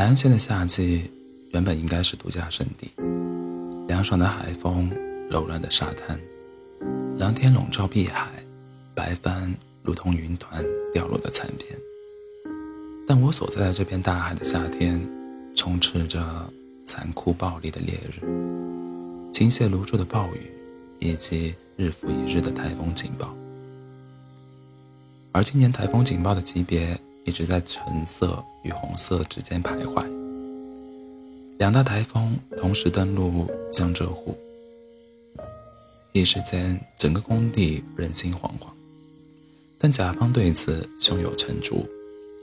海岸线的夏季原本应该是度假胜地，凉爽的海风，柔软的沙滩，蓝天笼罩碧海，白帆如同云团掉落的残片。但我所在的这片大海的夏天，充斥着残酷暴力的烈日、倾泻如注的暴雨，以及日复一日的台风警报。而今年台风警报的级别一直在橙色与红色之间徘徊。两大台风同时登陆江浙沪，一时间整个工地人心惶惶。但甲方对此胸有成竹，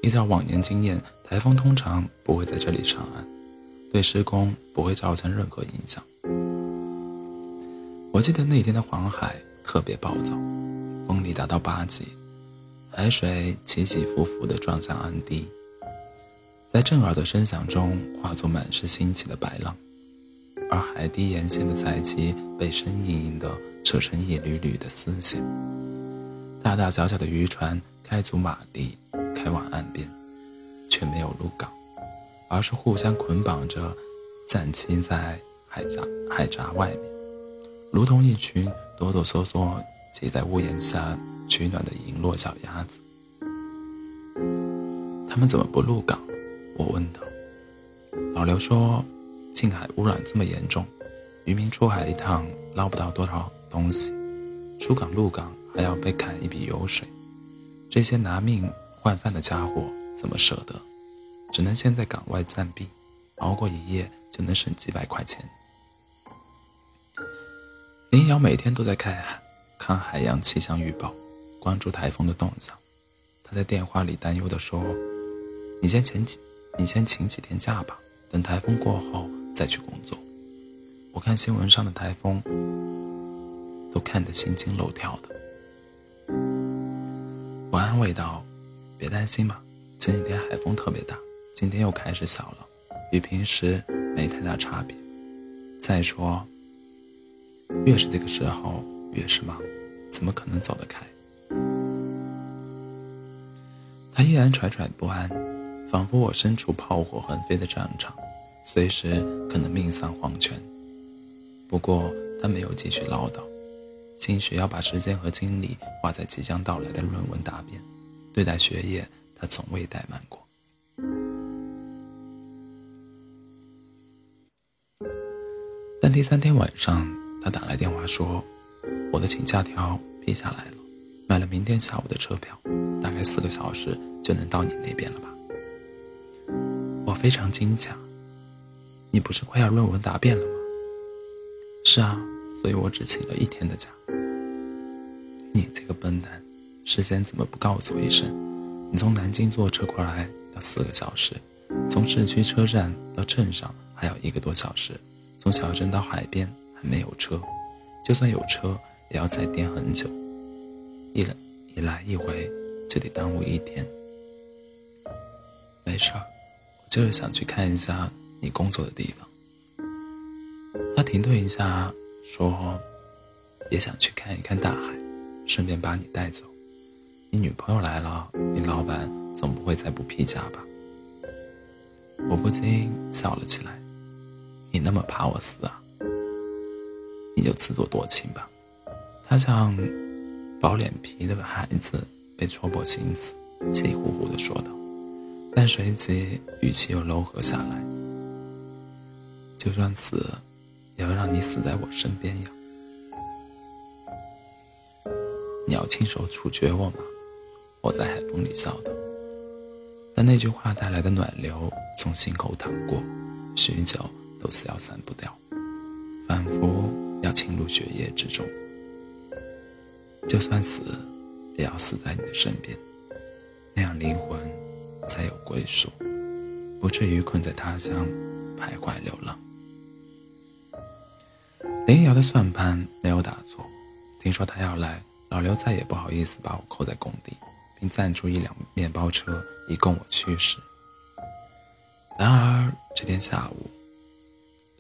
依照往年经验，台风通常不会在这里上岸，对施工不会造成任何影响。我记得那天的黄海特别暴躁，风力达到八级。海水起起伏伏地撞向岸堤，在震耳的声响中化作满是新起的白浪，而海堤沿线的彩旗被生硬硬地扯成一缕缕的丝线。大大小小的渔船开足马力开往岸边，却没有入港，而是互相捆绑着暂栖在海闸海闸外面，如同一群哆哆嗦嗦挤在屋檐下。取暖的银落小鸭子，他们怎么不入港？我问道。老刘说，近海污染这么严重，渔民出海一趟捞不到多少东西，出港入港还要被砍一笔油水，这些拿命换饭的家伙怎么舍得？只能先在港外暂避，熬过一夜就能省几百块钱。林瑶每天都在看海，看海洋气象预报。关注台风的动向，他在电话里担忧地说：“你先请几，你先请几天假吧，等台风过后再去工作。”我看新闻上的台风，都看得心惊肉跳的。我安慰道：“别担心嘛，前几天海风特别大，今天又开始小了，与平时没太大差别。再说，越是这个时候越是忙，怎么可能走得开？”他依然惴惴不安，仿佛我身处炮火横飞的战场，随时可能命丧黄泉。不过他没有继续唠叨，兴许要把时间和精力花在即将到来的论文答辩。对待学业，他从未怠慢过。但第三天晚上，他打来电话说：“我的请假条批下来了，买了明天下午的车票。”大概四个小时就能到你那边了吧？我非常惊讶。你不是快要论文答辩了吗？是啊，所以我只请了一天的假。你这个笨蛋，事先怎么不告诉我一声？你从南京坐车过来要四个小时，从市区车站到镇上还要一个多小时，从小镇到海边还没有车，就算有车也要再颠很久。一来一来一回。就得耽误一天。没事儿，我就是想去看一下你工作的地方。他停顿一下，说：“也想去看一看大海，顺便把你带走。你女朋友来了，你老板总不会再不批假吧？”我不禁笑了起来。你那么怕我死啊？你就自作多情吧。他像薄脸皮的孩子。被戳破心思，气呼呼地说道，但随即语气又柔和下来：“就算死，也要让你死在我身边呀！你要亲手处决我吗？”我在海风里笑道，但那句话带来的暖流从心口淌过，许久都消散不掉，仿佛要侵入血液之中。就算死。也要死在你的身边，那样灵魂才有归属，不至于困在他乡徘徊流浪。林瑶的算盘没有打错，听说他要来，老刘再也不好意思把我扣在工地，并赞助一辆面包车以供我驱使。然而这天下午，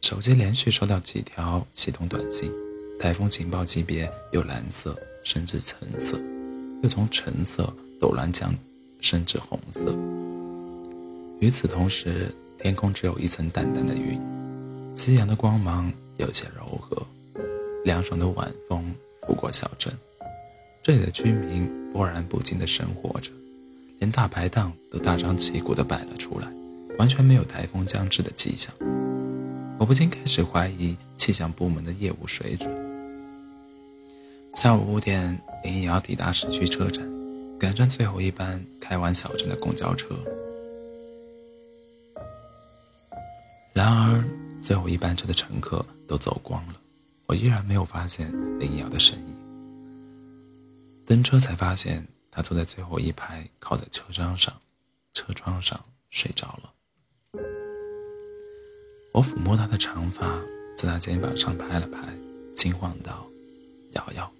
手机连续收到几条系统短信，台风警报级别由蓝色升至橙色。又从橙色陡然降升至红色。与此同时，天空只有一层淡淡的云，夕阳的光芒有些柔和，凉爽的晚风拂过小镇，这里的居民波澜不惊地生活着，连大排档都大张旗鼓地摆了出来，完全没有台风将至的迹象。我不禁开始怀疑气象部门的业务水准。下午五点，林瑶抵达市区车站，赶上最后一班开往小镇的公交车。然而，最后一班车的乘客都走光了，我依然没有发现林瑶的身影。登车才发现，她坐在最后一排，靠在车窗上，车窗上睡着了。我抚摸她的长发，在她肩膀上拍了拍，轻晃道：“瑶瑶。”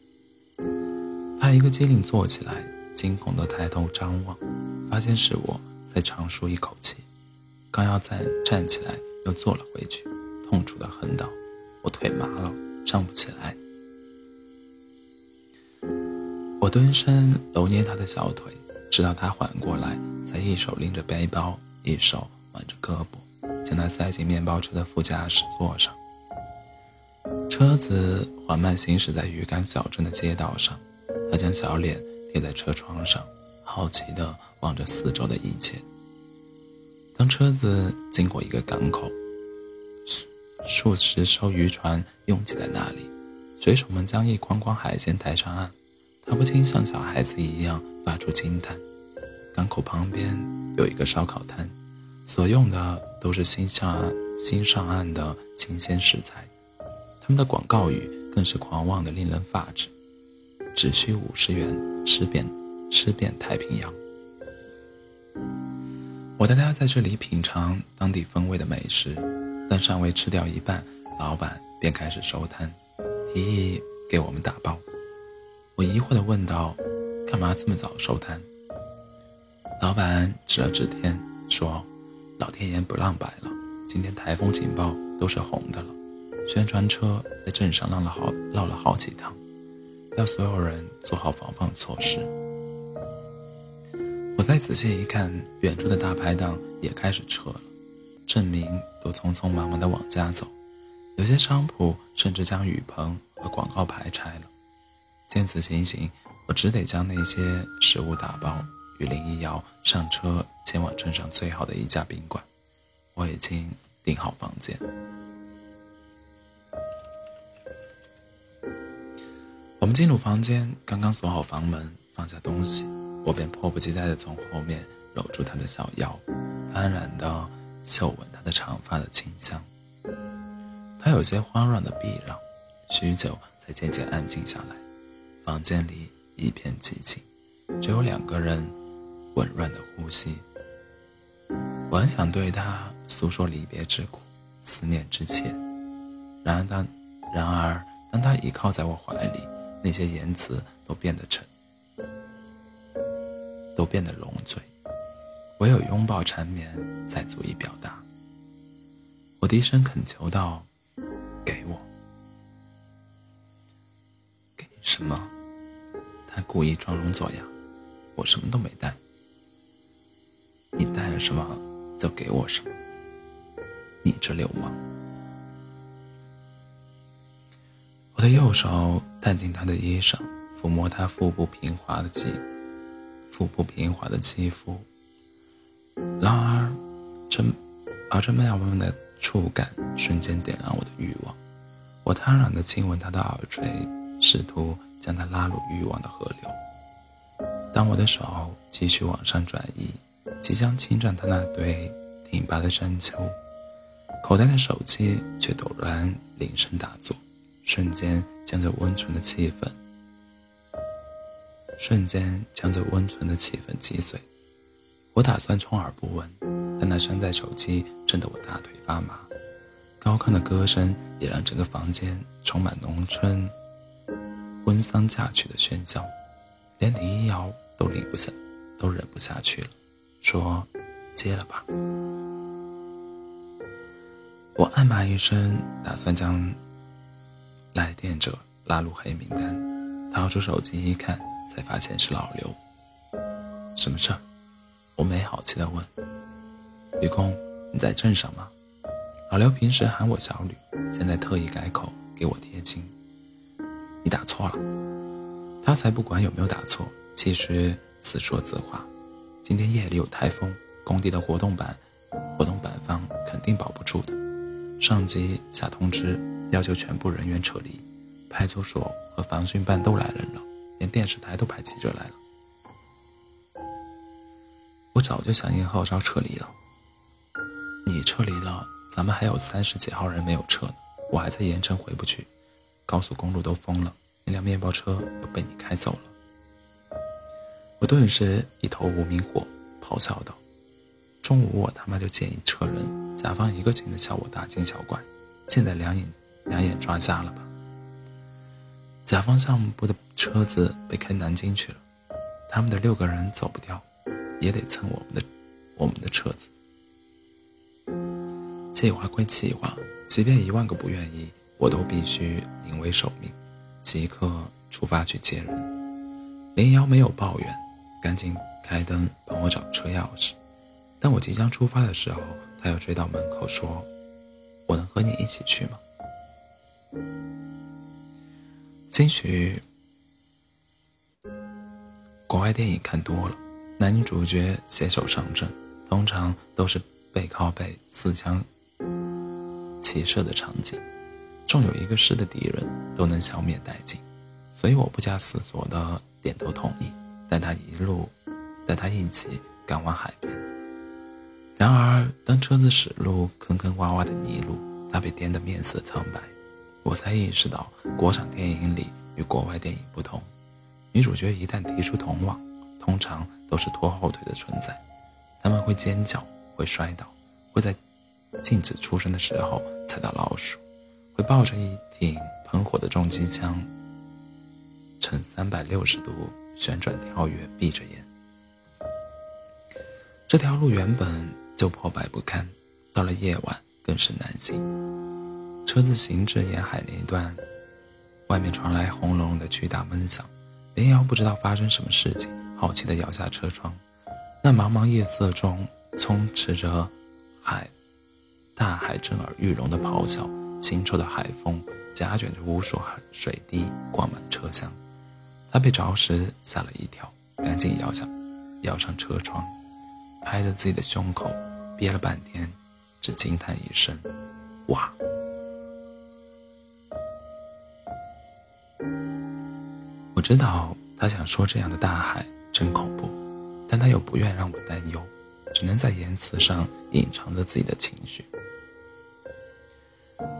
她一个机灵坐起来，惊恐地抬头张望，发现是我，才长舒一口气。刚要再站起来，又坐了回去，痛楚地哼道：“我腿麻了，站不起来。”我蹲身揉捏她的小腿，直到她缓过来，才一手拎着背包，一手挽着胳膊。将他塞进面包车的副驾驶座上。车子缓慢行驶在渔港小镇的街道上，他将小脸贴在车窗上，好奇地望着四周的一切。当车子经过一个港口，数十艘渔船拥挤在那里，水手们将一筐筐海鲜抬上岸，他不禁像小孩子一样发出惊叹。港口旁边有一个烧烤摊。所用的都是新上、新上岸的新鲜食材，他们的广告语更是狂妄的令人发指：“只需五十元，吃遍吃遍太平洋。”我带大家在这里品尝当地风味的美食，但尚未吃掉一半，老板便开始收摊，提议给我们打包。我疑惑地问道：“干嘛这么早收摊？”老板指了指天，说。老天爷不让摆了，今天台风警报都是红的了，宣传车在镇上绕了好绕了好几趟，要所有人做好防范措施。我再仔细一看，远处的大排档也开始撤了，镇民都匆匆忙忙地往家走，有些商铺甚至将雨棚和广告牌拆了。见此情形，我只得将那些食物打包。与林一瑶上车，前往镇上最好的一家宾馆。我已经订好房间。我们进入房间，刚刚锁好房门，放下东西，我便迫不及待地从后面搂住她的小腰，安然地嗅闻她的长发的清香。她有些慌乱地避让，许久才渐渐安静下来。房间里一片寂静，只有两个人。紊乱的呼吸，我很想对他诉说离别之苦、思念之切。然而当然而当他倚靠在我怀里，那些言辞都变得沉，都变得聋嘴，唯有拥抱缠绵才足以表达。我低声恳求道：“给我，给你什么？”他故意装聋作哑：“我什么都没带。”你带了什么，就给我什么。你这流氓！我的右手探进他的衣裳，抚摸他腹部平滑的肌，腹部平滑的肌肤。然而，这而这妙妙的触感瞬间点燃我的欲望。我贪婪地亲吻他的耳垂，试图将他拉入欲望的河流。当我的手继续往上转移。即将侵占他那对挺拔的山丘，口袋的手机却陡然铃声大作，瞬间将这温存的气氛，瞬间将这温存的气氛击碎。我打算充耳不闻，但那山寨手机震得我大腿发麻，高亢的歌声也让整个房间充满农村婚丧嫁娶的喧嚣，连林一瑶都忍不下，都忍不下去了。说：“接了吧。”我暗骂一声，打算将来电者拉入黑名单。掏出手机一看，才发现是老刘。什么事儿？我没好气的问。愚公，你在镇上吗？”老刘平时喊我小吕，现在特意改口给我贴金。你打错了，他才不管有没有打错，其实自说自话。今天夜里有台风，工地的活动板、活动板方肯定保不住的。上级下通知，要求全部人员撤离，派出所和防汛办都来人了，连电视台都派记者来了。我早就响应号召撤离了。你撤离了。咱们还有三十几号人没有撤呢，我还在盐城回不去，高速公路都封了，那辆面包车又被你开走了。我顿时一头无名火，咆哮道：“中午我他妈就见一车人，甲方一个劲的笑我大惊小怪，现在两眼两眼抓瞎了吧？甲方项目部的车子被开南京去了，他们的六个人走不掉，也得蹭我们的我们的车子。”计划归计划，即便一万个不愿意，我都必须临危受命，即刻出发去接人。林瑶没有抱怨，赶紧开灯帮我找车钥匙。当我即将出发的时候，他又追到门口说：“我能和你一起去吗？”兴许国外电影看多了，男女主角携手上阵，通常都是背靠背刺枪。骑射的场景，纵有一个师的敌人都能消灭殆尽，所以我不加思索的点头同意，带他一路，带他一起赶往海边。然而，当车子驶入坑坑洼洼的泥路，他被颠得面色苍白，我才意识到国产电影里与国外电影不同，女主角一旦提出同往，通常都是拖后腿的存在，他们会尖叫，会摔倒，会在。禁止出生的时候踩到老鼠，会抱着一挺喷火的重机枪，呈三百六十度旋转跳跃，闭着眼。这条路原本就破败不堪，到了夜晚更是难行。车子行至沿海那一段，外面传来轰隆隆的巨大闷响。林瑶不知道发生什么事情，好奇地摇下车窗。那茫茫夜色中，充斥着海。大海震耳欲聋的咆哮，腥臭的海风夹卷着无数海水滴灌满车厢。他被着实吓了一跳，赶紧摇下，摇上车窗，拍着自己的胸口，憋了半天，只惊叹一声：“哇！”我知道他想说这样的大海真恐怖，但他又不愿让我担忧，只能在言辞上隐藏着自己的情绪。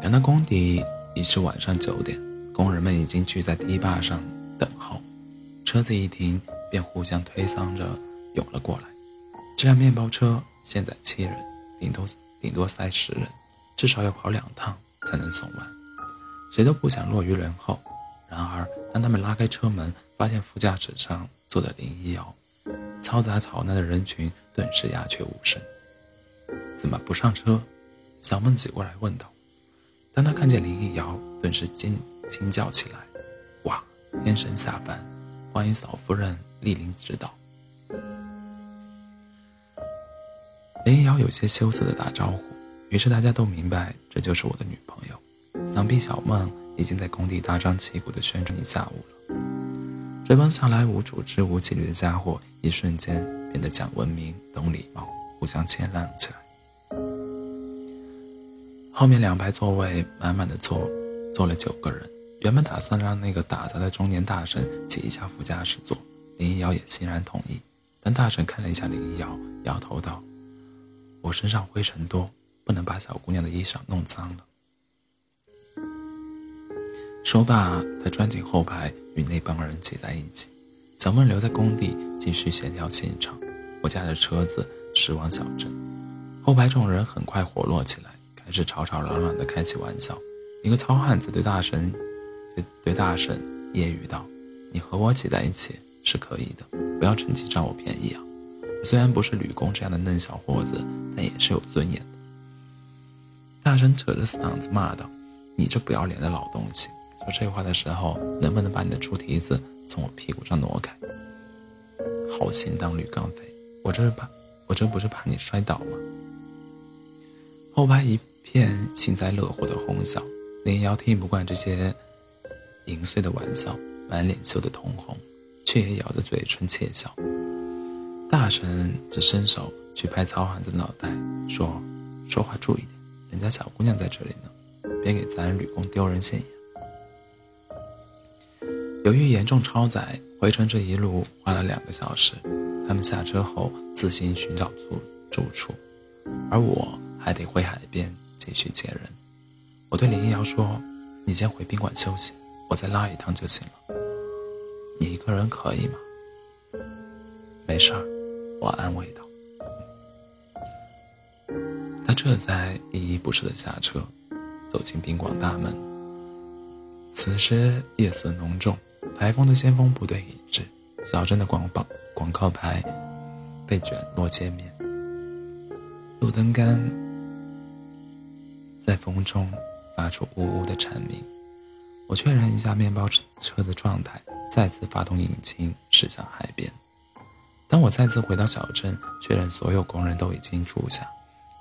赶到工地已是晚上九点，工人们已经聚在堤坝上等候。车子一停，便互相推搡着涌了过来。这辆面包车现在七人，顶多顶多塞十人，至少要跑两趟才能送完。谁都不想落于人后。然而，当他们拉开车门，发现副驾驶上坐着林一瑶，嘈杂吵闹的人群顿时鸦雀无声。怎么不上车？小梦挤过来问道。当他看见林一瑶，顿时惊惊叫起来：“，天神下凡，欢迎嫂夫人莅临指导。”林瑶有些羞涩的打招呼，于是大家都明白这就是我的女朋友。想必小梦已经在工地大张旗鼓的宣传一下午了。这帮向来无组织无纪律的家伙，一瞬间变得讲文明、懂礼貌，互相谦让起来。后面两排座位满满的坐，坐了九个人。原本打算让那个打杂的中年大婶挤一下副驾驶座，林一瑶也欣然同意。但大婶看了一下林一瑶，摇头道：“我身上灰尘多，不能把小姑娘的衣裳弄脏了。”说罢，他钻进后排，与那帮人挤在一起。小梦留在工地继续协调现场。我驾着车子驶往小镇，后排众人很快活络起来。开始吵吵嚷嚷的开起玩笑，一个糙汉子对大神，对大婶揶揄道：“你和我挤在一起是可以的，不要趁机占我便宜啊！虽然不是吕公这样的嫩小伙子，但也是有尊严的。”大婶扯着嗓子骂道：“你这不要脸的老东西！说这话的时候，能不能把你的猪蹄子从我屁股上挪开？好心当吕刚飞，我这是怕，我这不是怕你摔倒吗？”后排一片幸灾乐祸的哄笑，林瑶听不惯这些零碎的玩笑，满脸羞得通红，却也咬着嘴唇窃笑。大神则伸手去拍曹涵的脑袋，说：“说话注意点，人家小姑娘在这里呢，别给咱吕公丢人现眼。”由于严重超载，回程这一路花了两个小时。他们下车后自行寻找住住处，而我还得回海边继续接人。我对林瑶说：“你先回宾馆休息，我再拉一趟就行了。你一个人可以吗？”“没事儿。”我安慰道。他这才依依不舍地下车，走进宾馆大门。此时夜色浓重，台风的先锋部队已至，小镇的广榜。广告牌被卷落街面，路灯杆在风中发出呜呜的蝉鸣。我确认一下面包车的状态，再次发动引擎驶向海边。当我再次回到小镇，确认所有工人都已经住下，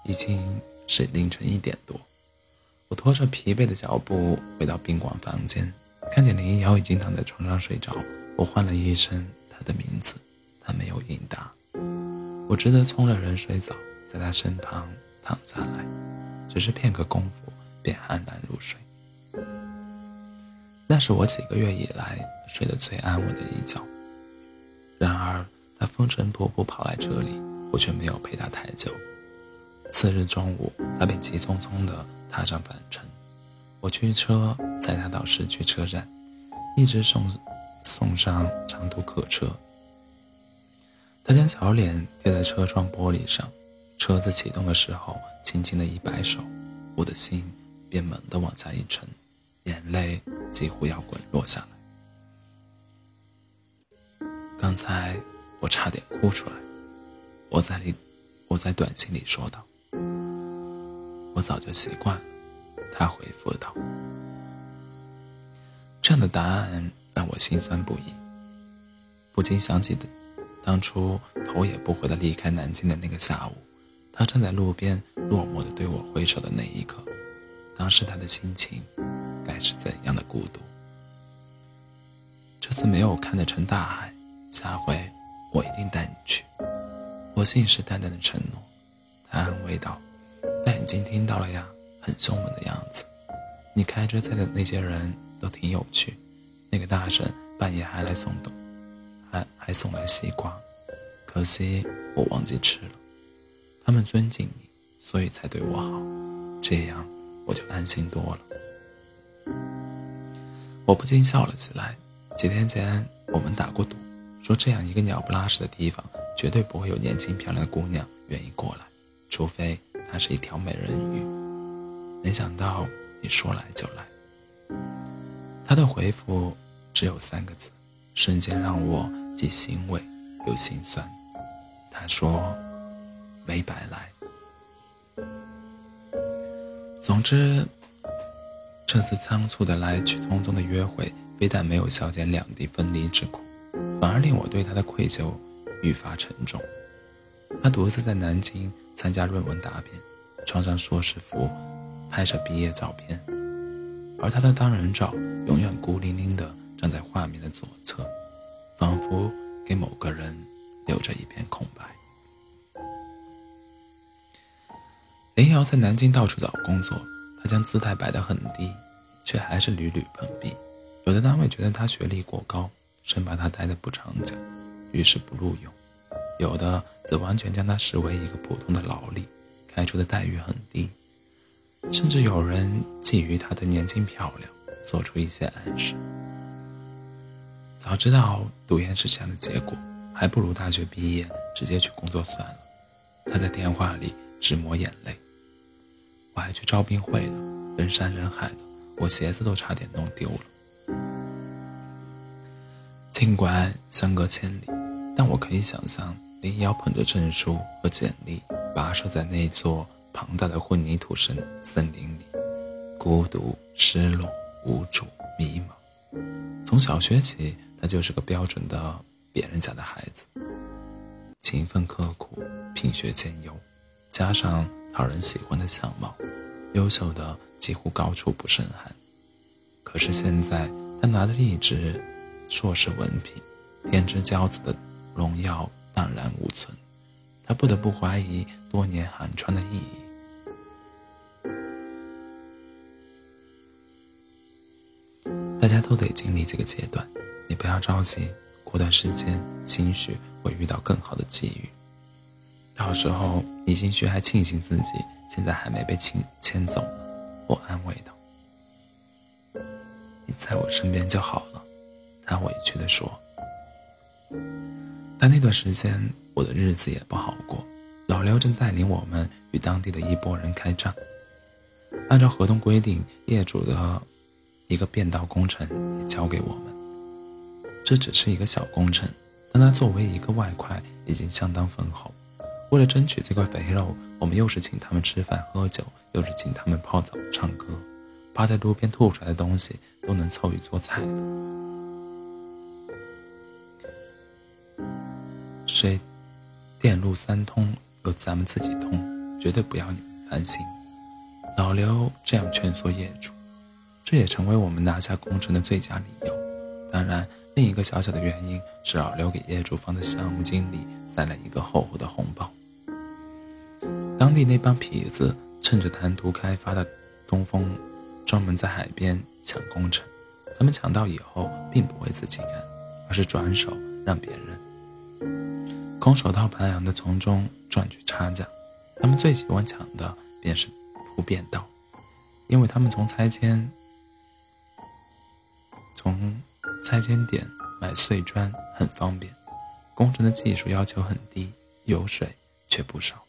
已经是凌晨一点多。我拖着疲惫的脚步回到宾馆房间，看见林瑶已经躺在床上睡着。我唤了一声她的名字。她没有应答，我只得冲了冷水澡，在她身旁躺下来，只是片刻功夫便安然入睡。那是我几个月以来睡得最安稳的一觉。然而他风尘仆仆跑来这里，我却没有陪他太久。次日中午，他便急匆匆地踏上返程，我驱车载他到市区车站，一直送送上长途客车。他将小脸贴在车窗玻璃上，车子启动的时候，轻轻的一摆手，我的心便猛地往下一沉，眼泪几乎要滚落下来。刚才我差点哭出来，我在里，我在短信里说道：“我早就习惯了。”他回复道：“这样的答案让我心酸不已，不禁想起的。”当初头也不回的离开南京的那个下午，他站在路边落寞的对我挥手的那一刻，当时他的心情该是怎样的孤独？这次没有看得成大海，下回我一定带你去。我信誓旦旦的承诺。他安慰道：“但已经听到了呀，很凶猛的样子。你开车载的那些人都挺有趣，那个大婶半夜还来送东。”还还送来西瓜，可惜我忘记吃了。他们尊敬你，所以才对我好，这样我就安心多了。我不禁笑了起来。几天前我们打过赌，说这样一个鸟不拉屎的地方，绝对不会有年轻漂亮的姑娘愿意过来，除非她是一条美人鱼。没想到你说来就来。他的回复只有三个字。瞬间让我既欣慰又心酸。他说：“没白来。”总之，这次仓促的来去匆匆的约会，非但没有消减两地分离之苦，反而令我对他的愧疚愈发沉重。他独自在南京参加论文答辩，穿上硕士服，拍摄毕业照片，而他的单人照永远孤零零的。站在画面的左侧，仿佛给某个人留着一片空白。林瑶在南京到处找工作，他将姿态摆得很低，却还是屡屡碰壁。有的单位觉得他学历过高，生怕他待得不长久，于是不录用；有的则完全将他视为一个普通的劳力，开出的待遇很低，甚至有人觊觎她的年轻漂亮，做出一些暗示。早知道读研是这样的结果，还不如大学毕业直接去工作算了。他在电话里直抹眼泪。我还去招聘会了，人山人海的，我鞋子都差点弄丢了。尽管相隔千里，但我可以想象林瑶捧着证书和简历，跋涉在那座庞大的混凝土森森林里，孤独、失落、无助、迷茫。从小学起。他就是个标准的别人家的孩子，勤奋刻苦，品学兼优，加上讨人喜欢的相貌，优秀的几乎高处不胜寒。可是现在，他拿着一纸硕士文凭，天之骄子的荣耀荡然无存，他不得不怀疑多年寒窗的意义。大家都得经历这个阶段，你不要着急，过段时间兴许会遇到更好的机遇。到时候你兴许还庆幸自己现在还没被牵牵走呢。我安慰道：“你在我身边就好了。”他委屈地说。但那段时间我的日子也不好过，老刘正带领我们与当地的一拨人开战，按照合同规定，业主的。一个变道工程也交给我们，这只是一个小工程，但它作为一个外快已经相当丰厚。为了争取这块肥肉，我们又是请他们吃饭喝酒，又是请他们泡澡唱歌，趴在路边吐出来的东西都能凑一桌菜。水、电路三通，由咱们自己通，绝对不要你们烦心。老刘这样劝说业主。这也成为我们拿下工程的最佳理由。当然，另一个小小的原因是老刘给业主方的项目经理塞了一个厚厚的红包。当地那帮痞子趁着谈图开发的东风，专门在海边抢工程。他们抢到以后，并不会自己干，而是转手让别人，空手套白狼的从中赚取差价。他们最喜欢抢的便是铺便道，因为他们从拆迁。从拆迁点买碎砖很方便，工程的技术要求很低，油水却不少。